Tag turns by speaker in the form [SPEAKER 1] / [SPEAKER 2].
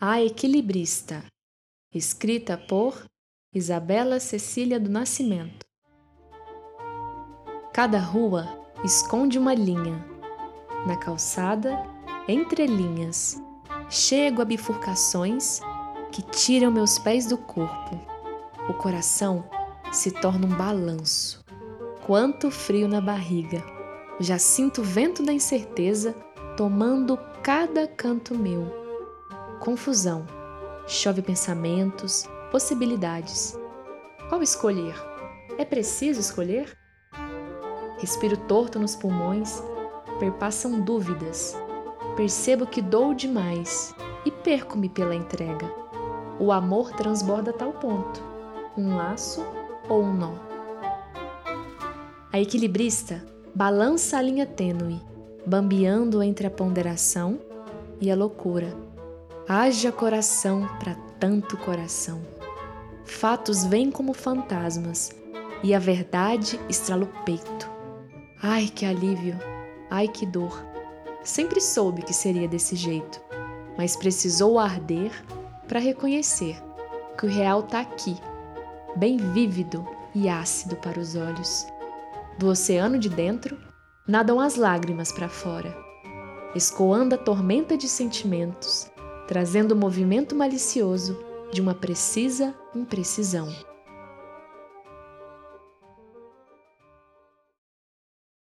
[SPEAKER 1] A Equilibrista, escrita por Isabela Cecília do Nascimento. Cada rua esconde uma linha. Na calçada, entre linhas, chego a bifurcações que tiram meus pés do corpo. O coração se torna um balanço. Quanto frio na barriga! Já sinto o vento da incerteza tomando cada canto meu confusão. Chove pensamentos, possibilidades. Qual escolher? É preciso escolher? Respiro torto nos pulmões, perpassam dúvidas. Percebo que dou demais e perco-me pela entrega. O amor transborda a tal ponto: um laço ou um nó. A equilibrista balança a linha tênue, bambeando entre a ponderação e a loucura Haja coração para tanto coração. Fatos vêm como fantasmas e a verdade estrala o peito. Ai, que alívio! Ai, que dor! Sempre soube que seria desse jeito, mas precisou arder para reconhecer que o real tá aqui, bem vívido e ácido para os olhos. Do oceano de dentro nadam as lágrimas para fora, escoando a tormenta de sentimentos trazendo o movimento malicioso de uma precisa imprecisão.